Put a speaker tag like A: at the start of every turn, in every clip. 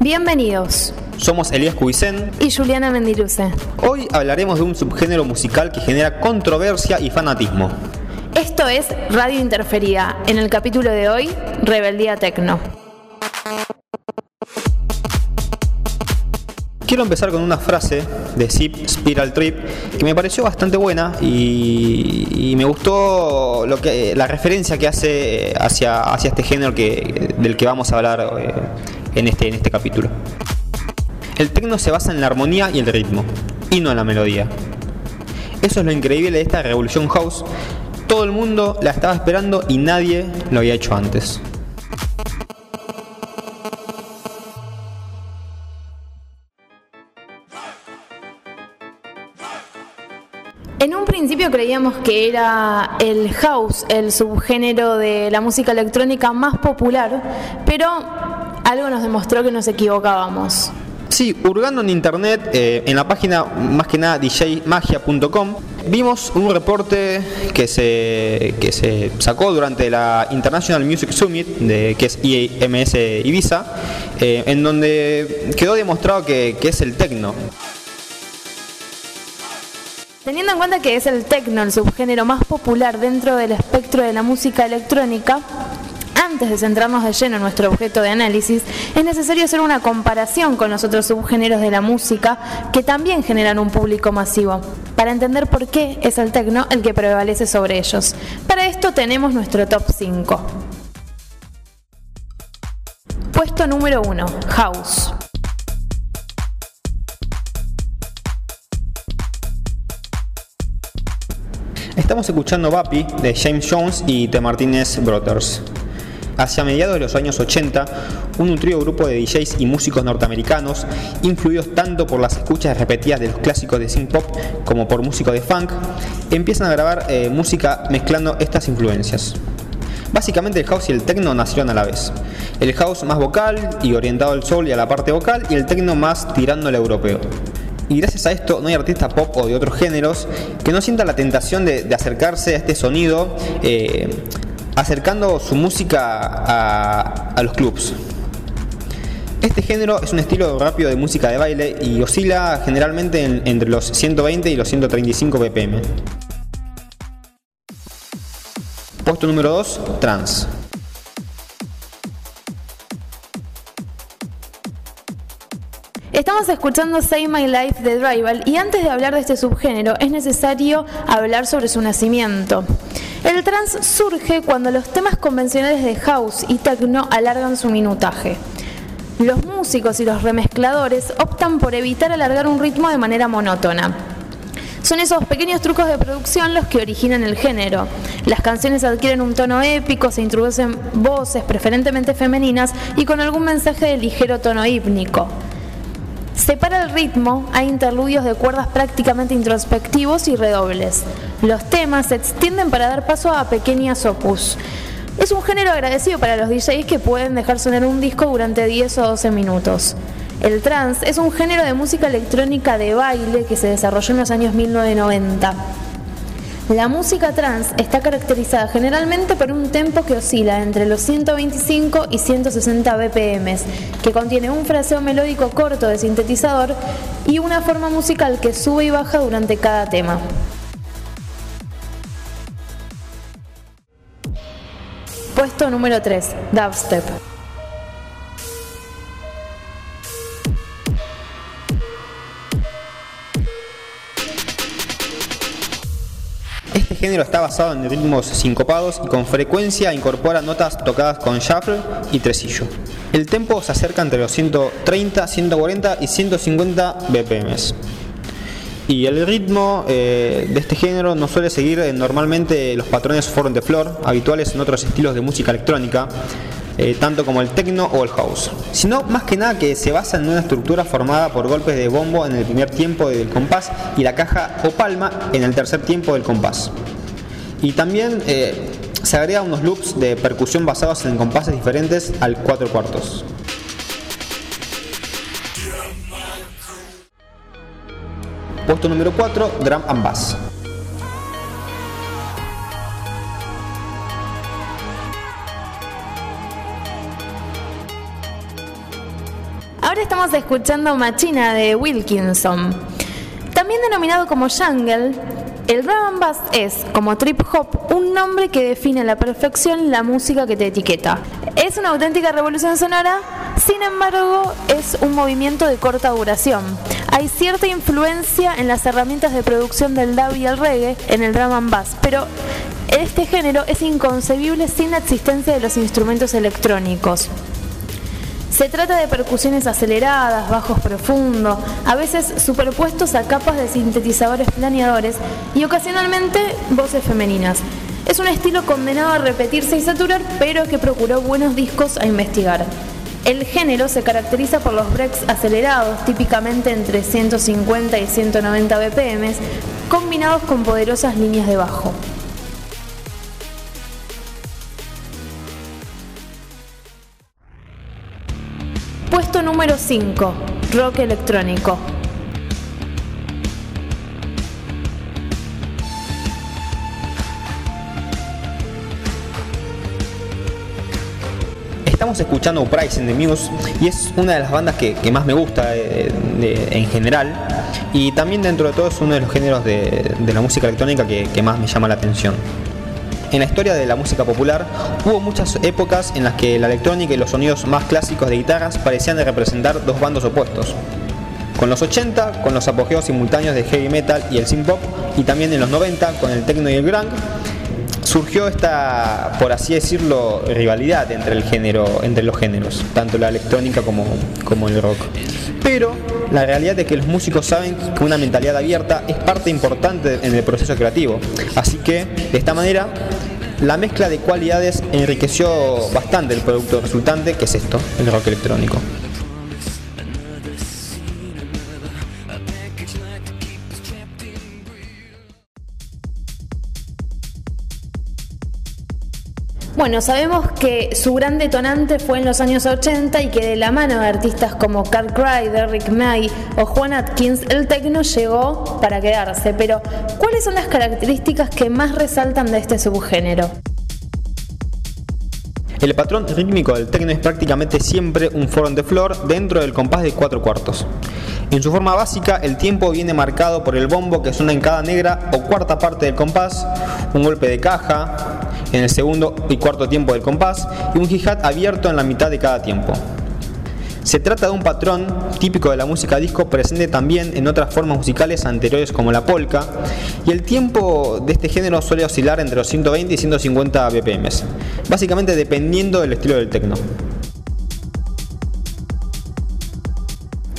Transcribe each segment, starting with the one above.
A: Bienvenidos.
B: Somos Elías Cubicén
A: y Juliana Mendiluce.
B: Hoy hablaremos de un subgénero musical que genera controversia y fanatismo.
A: Esto es Radio Interferida. En el capítulo de hoy, Rebeldía Tecno.
B: Quiero empezar con una frase de Zip Spiral Trip que me pareció bastante buena y, me gustó lo que, la referencia que hace hacia, hacia este género que, del que vamos a hablar eh, en, este, en este capítulo. El tecno se basa en la armonía y el ritmo, y no en la melodía. Eso es lo increíble de esta revolución house. Todo el mundo la estaba esperando y nadie lo había hecho antes.
A: En un principio creíamos que era el house, el subgénero de la música electrónica más popular, pero algo nos demostró que nos equivocábamos.
B: Sí, hurgando en internet, eh, en la página más que nada djmagia.com, vimos un reporte que se, que se sacó durante la International Music Summit, que es IMS Ibiza, eh, en donde quedó demostrado que, que es el techno.
A: Teniendo en cuenta que es el techno el subgénero más popular dentro del espectro de la música electrónica, antes de centrarnos de lleno en nuestro objeto de análisis, es necesario hacer una comparación con los otros subgéneros de la música que también generan un público masivo, para entender por qué es el techno el que prevalece sobre ellos. Para esto tenemos nuestro top 5. Puesto número 1, House.
B: Estamos escuchando Bapi de James Jones y The Martinez Brothers. Hacia mediados de los años 80, un nutrido grupo de DJs y músicos norteamericanos, influidos tanto por las escuchas repetidas de los clásicos de synth pop como por músicos de funk, empiezan a grabar eh, música mezclando estas influencias. Básicamente el house y el techno nacieron a la vez. El house más vocal y orientado al soul y a la parte vocal y el techno más tirando al europeo. Y gracias a esto no hay artista pop o de otros géneros que no sienta la tentación de, acercarse a este sonido eh, acercando su música a, los clubs. Este género es un estilo rápido de música de baile y oscila generalmente entre los 120 y los 135 BPM. Puesto número 2, trance.
A: Estamos escuchando Save My Life de Drival y antes de hablar de este subgénero es necesario hablar sobre su nacimiento. El trance surge cuando los temas convencionales de house y techno alargan su minutaje. Los músicos y los remezcladores optan por evitar alargar un ritmo de manera monótona. Son esos pequeños trucos de producción los que originan el género. Las canciones adquieren un tono épico, se introducen voces preferentemente femeninas y con algún mensaje de ligero tono hípnico. Separa el ritmo, hay interludios de cuerdas prácticamente introspectivos y redobles. Los temas se extienden para dar paso a pequeñas opus. Es un género agradecido para los DJs que pueden dejar sonar un disco durante 10 o 12 minutos. El trance es un género de música electrónica de baile que se desarrolló en los años 1990. La música trance está caracterizada generalmente por un tempo que oscila entre los 125 y 160 BPM, que contiene un fraseo melódico corto de sintetizador y una forma musical que sube y baja durante cada tema. Puesto número 3, Dubstep.
B: Este género está basado en ritmos sincopados y con frecuencia incorpora notas tocadas con shuffle y tresillo. El tempo se acerca entre los 130, 140 y 150 BPM. Y el ritmo eh, de este género no suele seguir eh, normalmente los patrones front de floor habituales en otros estilos de música electrónica, eh, tanto como el techno o el house, sino más que nada que se basa en una estructura formada por golpes de bombo en el primer tiempo del compás y la caja o palma en el tercer tiempo del compás. Y también eh, se agrega unos loops de percusión basados en compases diferentes al 4 cuartos. Puesto número 4, Drum and Bass.
A: Estamos escuchando Machina de Wilkinson. También denominado como Jungle, el drum and bass es, como trip hop, un nombre que define a la perfección la música que te etiqueta. Es una auténtica revolución sonora, sin embargo, es un movimiento de corta duración. Hay cierta influencia en las herramientas de producción del dub y el reggae en el drum and bass, pero este género es inconcebible sin la existencia de los instrumentos electrónicos. Se trata de percusiones aceleradas, bajos profundos, a veces superpuestos a capas de sintetizadores planeadores y ocasionalmente voces femeninas. Es un estilo condenado a repetirse y saturar, pero que procuró buenos discos a investigar. El género se caracteriza por los breaks acelerados, típicamente entre 150 y 190 BPM, combinados con poderosas líneas de bajo. Número 5. Rock electrónico.
B: Estamos escuchando Uprising the Muse y es una de las bandas que, más me gusta eh, en general y también dentro de todo es uno de los géneros de, la música electrónica que más me llama la atención. En la historia de la música popular hubo muchas épocas en las que la electrónica y los sonidos más clásicos de guitarras parecían representar dos bandos opuestos. Con los 80, con los apogeos simultáneos de heavy metal y el synth pop, y también en los 90 con el techno y el grunge, surgió esta, por así decirlo, rivalidad entre el género, entre los géneros, tanto la electrónica como, como el rock. Pero la realidad es que los músicos saben que una mentalidad abierta es parte importante en el proceso creativo. Así que, de esta manera, la mezcla de cualidades enriqueció bastante el producto resultante, que es esto, el rock electrónico.
A: Bueno, sabemos que su gran detonante fue en los años 80 y que de la mano de artistas como Carl Cry, Derrick May o Juan Atkins, el techno llegó para quedarse. Pero, ¿cuáles son las características que más resaltan de este subgénero?
B: El patrón rítmico del techno es prácticamente siempre un four on the floor dentro del compás de cuatro cuartos. En su forma básica, el tiempo viene marcado por el bombo que suena en cada negra o cuarta parte del compás, un golpe de caja, en el segundo y cuarto tiempo del compás y un hi-hat abierto en la mitad de cada tiempo. Se trata de un patrón típico de la música disco presente también en otras formas musicales anteriores como la polka y el tiempo de este género suele oscilar entre los 120 y 150 BPM, básicamente dependiendo del estilo del techno.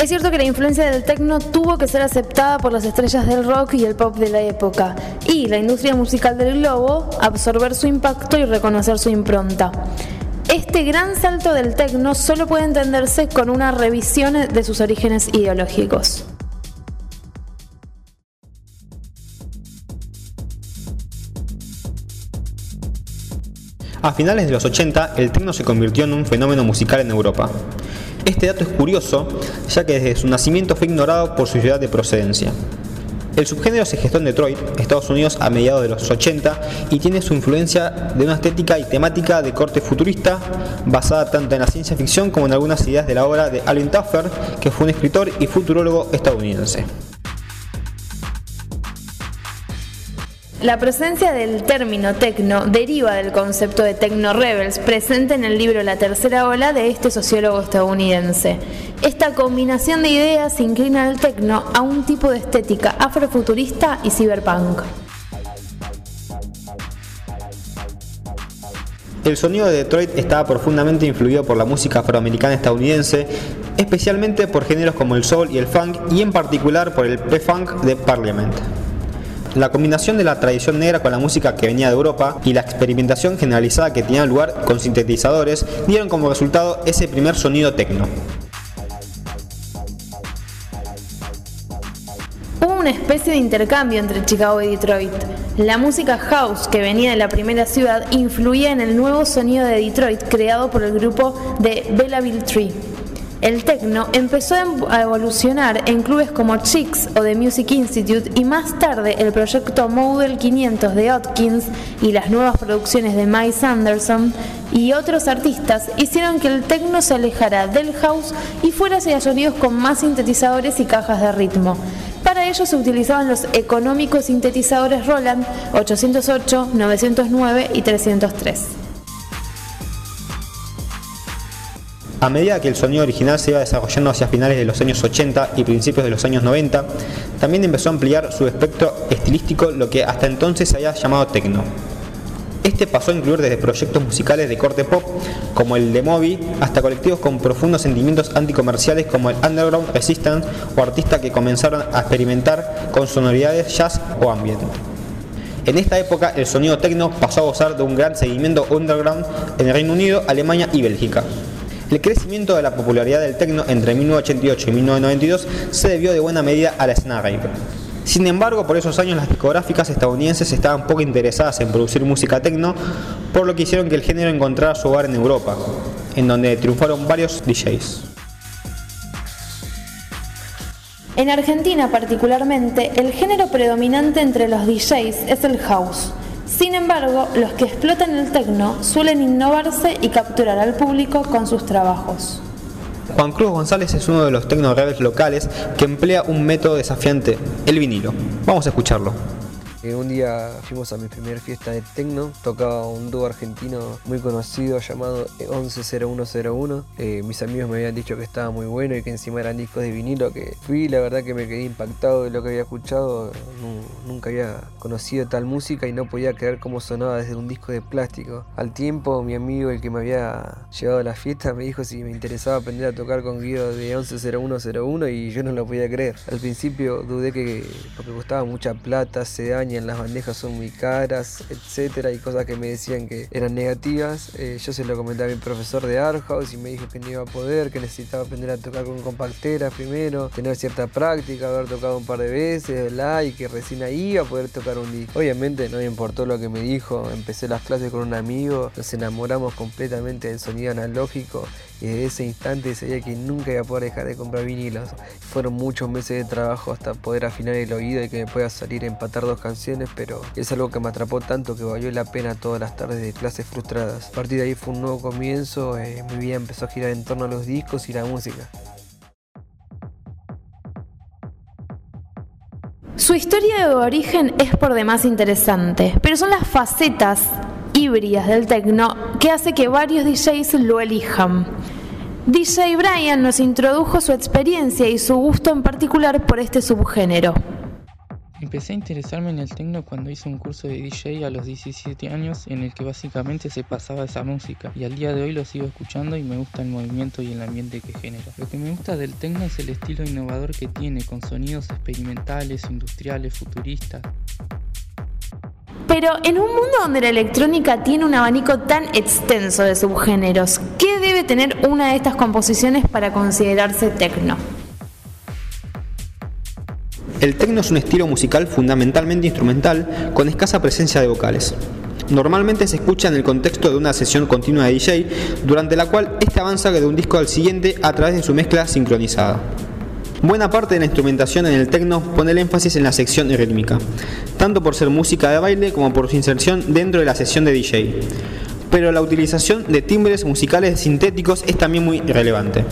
A: Es cierto que la influencia del techno tuvo que ser aceptada por las estrellas del rock y el pop de la época, y la industria musical del globo absorber su impacto y reconocer su impronta. Este gran salto del techno solo puede entenderse con una revisión de sus orígenes ideológicos.
B: A finales de los 80, el techno se convirtió en un fenómeno musical en Europa. Este dato es curioso, ya que desde su nacimiento fue ignorado por su ciudad de procedencia. El subgénero se gestó en Detroit, Estados Unidos, a mediados de los 80 y tiene su influencia de una estética y temática de corte futurista, basada tanto en la ciencia ficción como en algunas ideas de la obra de Alan Tuffer, que fue un escritor y futurólogo estadounidense.
A: La presencia del término tecno deriva del concepto de techno rebels presente en el libro La tercera ola de este sociólogo estadounidense. Esta combinación de ideas inclina al tecno a un tipo de estética afrofuturista y cyberpunk.
B: El sonido de Detroit estaba profundamente influido por la música afroamericana estadounidense, especialmente por géneros como el soul y el funk y en particular por el pre-funk de Parliament. La combinación de la tradición negra con la música que venía de Europa y la experimentación generalizada que tenía lugar con sintetizadores dieron como resultado ese primer sonido tecno.
A: Hubo una especie de intercambio entre Chicago y Detroit. La música house que venía de la primera ciudad influía en el nuevo sonido de Detroit creado por el grupo de Belleville Tree. El techno empezó a evolucionar en clubes como Chicks o The Music Institute y más tarde el proyecto Model 500 de Atkins y las nuevas producciones de Miles Anderson y otros artistas hicieron que el techno se alejara del house y fuera hacia sonidos con más sintetizadores y cajas de ritmo. Para ello se utilizaban los económicos sintetizadores Roland 808, 909 y 303.
B: A medida que el sonido original se iba desarrollando hacia finales de los años 80 y principios de los años 90, también empezó a ampliar su espectro estilístico, lo que hasta entonces se había llamado techno. Este pasó a incluir desde proyectos musicales de corte pop, como el de Moby, hasta colectivos con profundos sentimientos anticomerciales como el Underground Resistance o artistas que comenzaron a experimentar con sonoridades jazz o ambient. En esta época el sonido techno pasó a gozar de un gran seguimiento underground en el Reino Unido, Alemania y Bélgica. El crecimiento de la popularidad del techno entre 1988 y 1992 se debió de buena medida a la escena. Sin embargo, por esos años las discográficas estadounidenses estaban poco interesadas en producir música techno, por lo que hicieron que el género encontrara su hogar en Europa, en donde triunfaron varios DJs.
A: En Argentina particularmente, el género predominante entre los DJs es el house. Sin embargo, los que explotan el techno suelen innovarse y capturar al público con sus trabajos.
B: Juan Cruz González es uno de los techno locales que emplea un método desafiante, el vinilo. Vamos a escucharlo.
C: Eh, un día fuimos a mi primera fiesta de techno, tocaba un dúo argentino muy conocido llamado 110101. Eh, mis amigos me habían dicho que estaba muy bueno y que encima eran discos de vinilo, que fui, la verdad que me quedé impactado de lo que había escuchado. nunca había conocido tal música y no podía creer cómo sonaba desde un disco de plástico. Al tiempo, mi amigo, el que me había llevado a la fiesta, me dijo si me interesaba aprender a tocar con Guido de 110101 y yo no lo podía creer. Al principio dudé que porque costaba mucha plata, se daña las bandejas son muy caras, etcétera, y cosas que me decían que eran negativas. Eh, yo se lo comenté a mi profesor de Art House y me dijo que no iba a poder, que necesitaba aprender a tocar con compacteras primero, tener cierta práctica, haber tocado un par de veces, ¿verdad? y que recién ahí iba a poder tocar un disco. Obviamente no me importó lo que me dijo, empecé las clases con un amigo, nos enamoramos completamente del sonido analógico y desde ese instante sabía que nunca iba a poder dejar de comprar vinilos. Fueron muchos meses de trabajo hasta poder afinar el oído y que me pueda salir a empatar dos canciones, pero es algo que me atrapó tanto que valió la pena todas las tardes de clases frustradas. A partir de ahí fue un nuevo comienzo, eh, mi vida empezó a girar en torno a los discos y la música.
A: Su historia de origen es por demás interesante, pero son las facetas híbridas del techno que hace que varios DJs lo elijan. DJ Brian nos introdujo su experiencia y su gusto en particular por este subgénero.
D: Empecé a interesarme en el techno cuando hice un curso de DJ a los 17 años en el que básicamente se pasaba esa música y al día de hoy lo sigo escuchando y me gusta el movimiento y el ambiente que genera. Lo que me gusta del techno es el estilo innovador que tiene con sonidos experimentales, industriales, futuristas.
A: Pero en un mundo donde la electrónica tiene un abanico tan extenso de subgéneros, ¿qué debe tener una de estas composiciones para considerarse techno?
B: El techno es un estilo musical fundamentalmente instrumental con escasa presencia de vocales. Normalmente se escucha en el contexto de una sesión continua de DJ, durante la cual este avanza de un disco al siguiente a través de su mezcla sincronizada. Buena parte de la instrumentación en el techno pone el énfasis en la sección rítmica, tanto por ser música de baile como por su inserción dentro de la sesión de DJ. Pero la utilización de timbres musicales sintéticos es también muy relevante.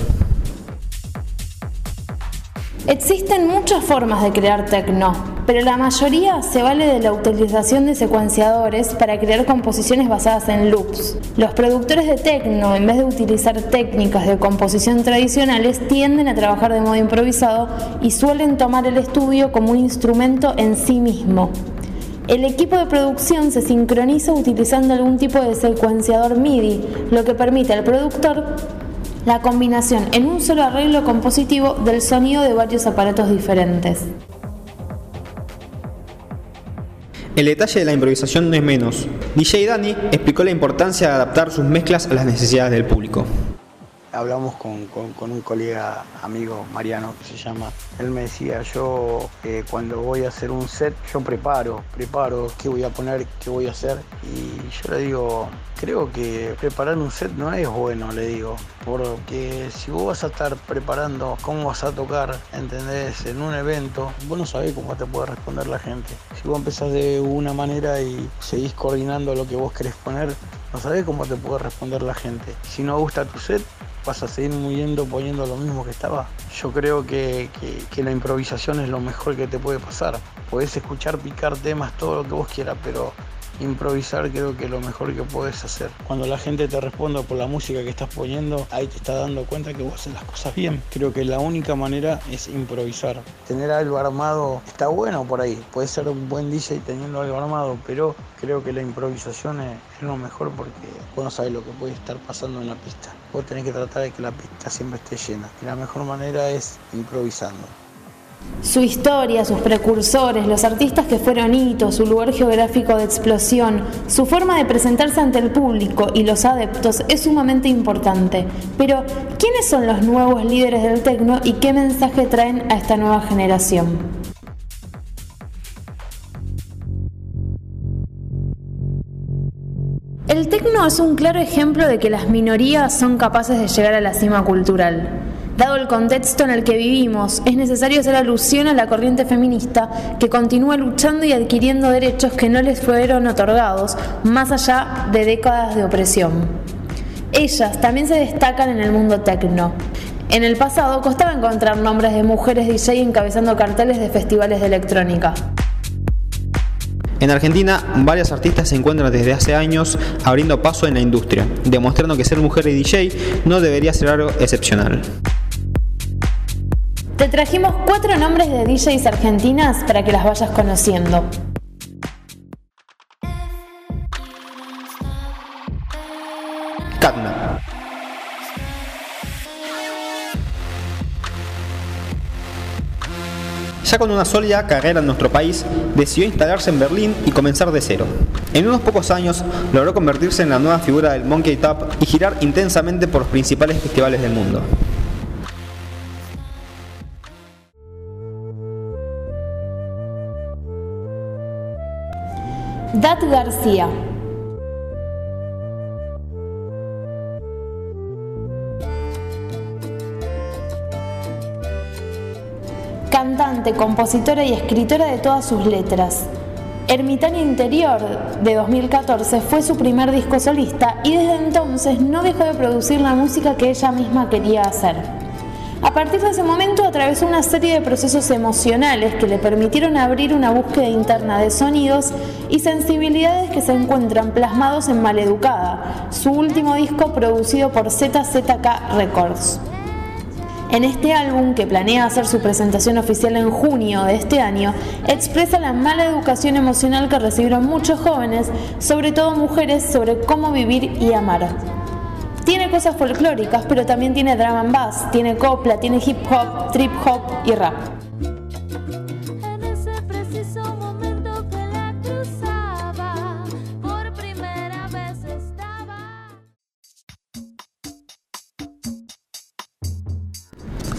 A: Existen muchas formas de crear techno, pero la mayoría se vale de la utilización de secuenciadores para crear composiciones basadas en loops. Los productores de techno, en vez de utilizar técnicas de composición tradicionales, tienden a trabajar de modo improvisado y suelen tomar el estudio como un instrumento en sí mismo. El equipo de producción se sincroniza utilizando algún tipo de secuenciador MIDI, lo que permite al productor la combinación en un solo arreglo compositivo del sonido de varios aparatos diferentes.
B: El detalle de la improvisación no es menos. DJ Dani explicó la importancia de adaptar sus mezclas a las necesidades del público.
E: Hablamos con, un colega amigo, Mariano, que se llama. Él me decía, yo eh, cuando voy a hacer un set, yo preparo, preparo qué voy a poner, qué voy a hacer. Y yo le digo, creo que preparar un set no es bueno, le digo, porque si vos vas a estar preparando cómo vas a tocar, ¿entendés? En un evento, vos no sabés cómo te puede responder la gente. Si vos empezás de una manera y seguís coordinando lo que vos querés poner, no sabés cómo te puede responder la gente. Si no gusta tu set, vas a seguir moviendo, poniendo lo mismo que estaba. Yo creo que, que, la improvisación es lo mejor que te puede pasar. Podés escuchar, picar temas, todo lo que vos quieras, pero improvisar creo que es lo mejor que puedes hacer. Cuando la gente te responda por la música que estás poniendo, ahí te está dando cuenta que vos haces las cosas bien. Creo que la única manera es improvisar. Tener algo armado está bueno por ahí. Puede ser un buen DJ teniendo algo armado, pero creo que la improvisación es, lo mejor porque vos no sabes lo que puede estar pasando en la pista. Vos tenés que tratar de que la pista siempre esté llena. Y la mejor manera es improvisando.
A: Su historia, sus precursores, los artistas que fueron hitos, su lugar geográfico de explosión, su forma de presentarse ante el público y los adeptos es sumamente importante. Pero, ¿quiénes son los nuevos líderes del tecno y qué mensaje traen a esta nueva generación? El tecno es un claro ejemplo de que las minorías son capaces de llegar a la cima cultural. Dado el contexto en el que vivimos, es necesario hacer alusión a la corriente feminista que continúa luchando y adquiriendo derechos que no les fueron otorgados, más allá de décadas de opresión. Ellas también se destacan en el mundo tecno. En el pasado costaba encontrar nombres de mujeres DJ encabezando carteles de festivales de electrónica.
B: En Argentina, varias artistas se encuentran desde hace años abriendo paso en la industria, demostrando que ser mujer y DJ no debería ser algo excepcional.
A: Te trajimos cuatro nombres de DJs argentinas para que las vayas conociendo.
B: Katna. Ya con una sólida carrera en nuestro país, decidió instalarse en Berlín y comenzar de cero. En unos pocos años logró convertirse en la nueva figura del Monkey Tap y girar intensamente por los principales festivales del mundo.
A: Dat García. Cantante, compositora y escritora de todas sus letras. Ermitaña Interior de 2014 fue su primer disco solista y desde entonces no dejó de producir la música que ella misma quería hacer. A partir de ese momento atravesó una serie de procesos emocionales que le permitieron abrir una búsqueda interna de sonidos y sensibilidades que se encuentran plasmados en Maleducada, su último disco producido por ZZK Records. En este álbum, que planea hacer su presentación oficial en junio de este año, expresa la mala educación emocional que recibieron muchos jóvenes, sobre todo mujeres, sobre cómo vivir y amar. Tiene cosas folclóricas, pero también tiene drum and bass, tiene copla, tiene hip hop, trip hop y rap.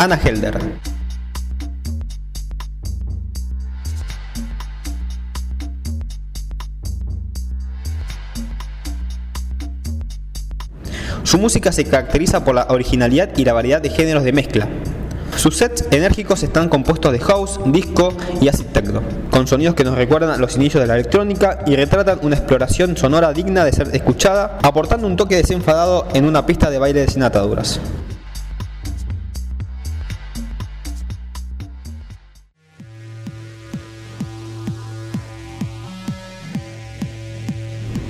B: Ana Helder. Su música se caracteriza por la originalidad y la variedad de géneros de mezcla. Sus sets enérgicos están compuestos de house, disco y acid techno, con sonidos que nos recuerdan los inicios de la electrónica y retratan una exploración sonora digna de ser escuchada, aportando un toque desenfadado en una pista de baile sin ataduras.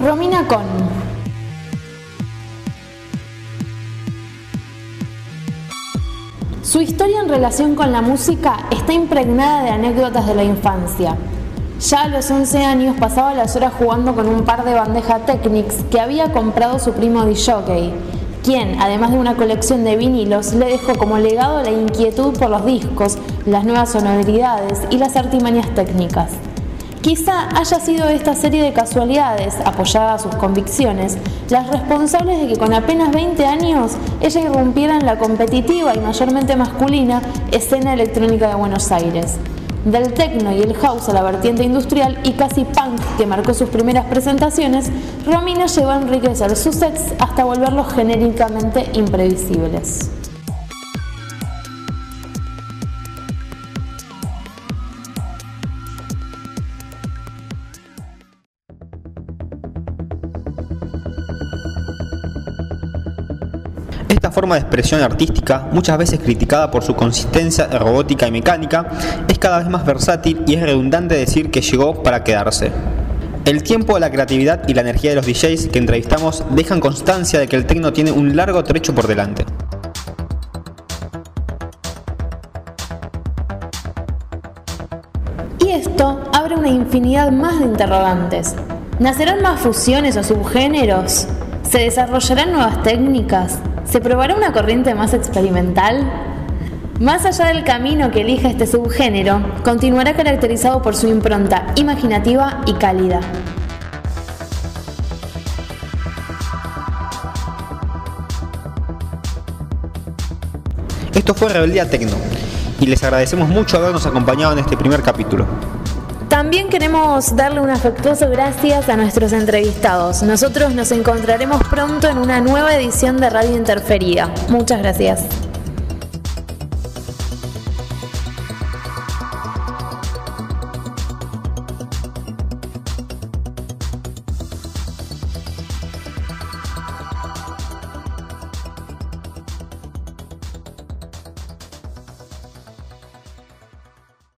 A: Romina Con Su historia en relación con la música está impregnada de anécdotas de la infancia. Ya a los 11 años pasaba las horas jugando con un par de bandeja Technics que había comprado su primo DJ, quien, además de una colección de vinilos, le dejó como legado la inquietud por los discos, las nuevas sonoridades y las artimañas técnicas. Quizá haya sido esta serie de casualidades, apoyada a sus convicciones, las responsables de que con apenas 20 años ella irrumpiera en la competitiva y mayormente masculina escena electrónica de Buenos Aires. Del techno y el house a la vertiente industrial y casi punk que marcó sus primeras presentaciones, Romina llegó a enriquecer sus sets hasta volverlos genéricamente imprevisibles.
B: Esta forma de expresión artística, muchas veces criticada por su consistencia robótica y mecánica, es cada vez más versátil y es redundante decir que llegó para quedarse. El tiempo, la creatividad y la energía de los DJs que entrevistamos dejan constancia de que el techno tiene un largo trecho por delante.
A: Y esto abre una infinidad más de interrogantes. ¿Nacerán más fusiones o subgéneros? ¿Se desarrollarán nuevas técnicas? ¿Se probará una corriente más experimental? Más allá del camino que elija este subgénero, continuará caracterizado por su impronta imaginativa y cálida.
B: Esto fue Rebeldía Tecno y les agradecemos mucho habernos acompañado en este primer capítulo.
A: También queremos darle un afectuoso gracias a nuestros entrevistados. Nosotros nos encontraremos pronto en una nueva edición de Radio Interferida. Muchas gracias.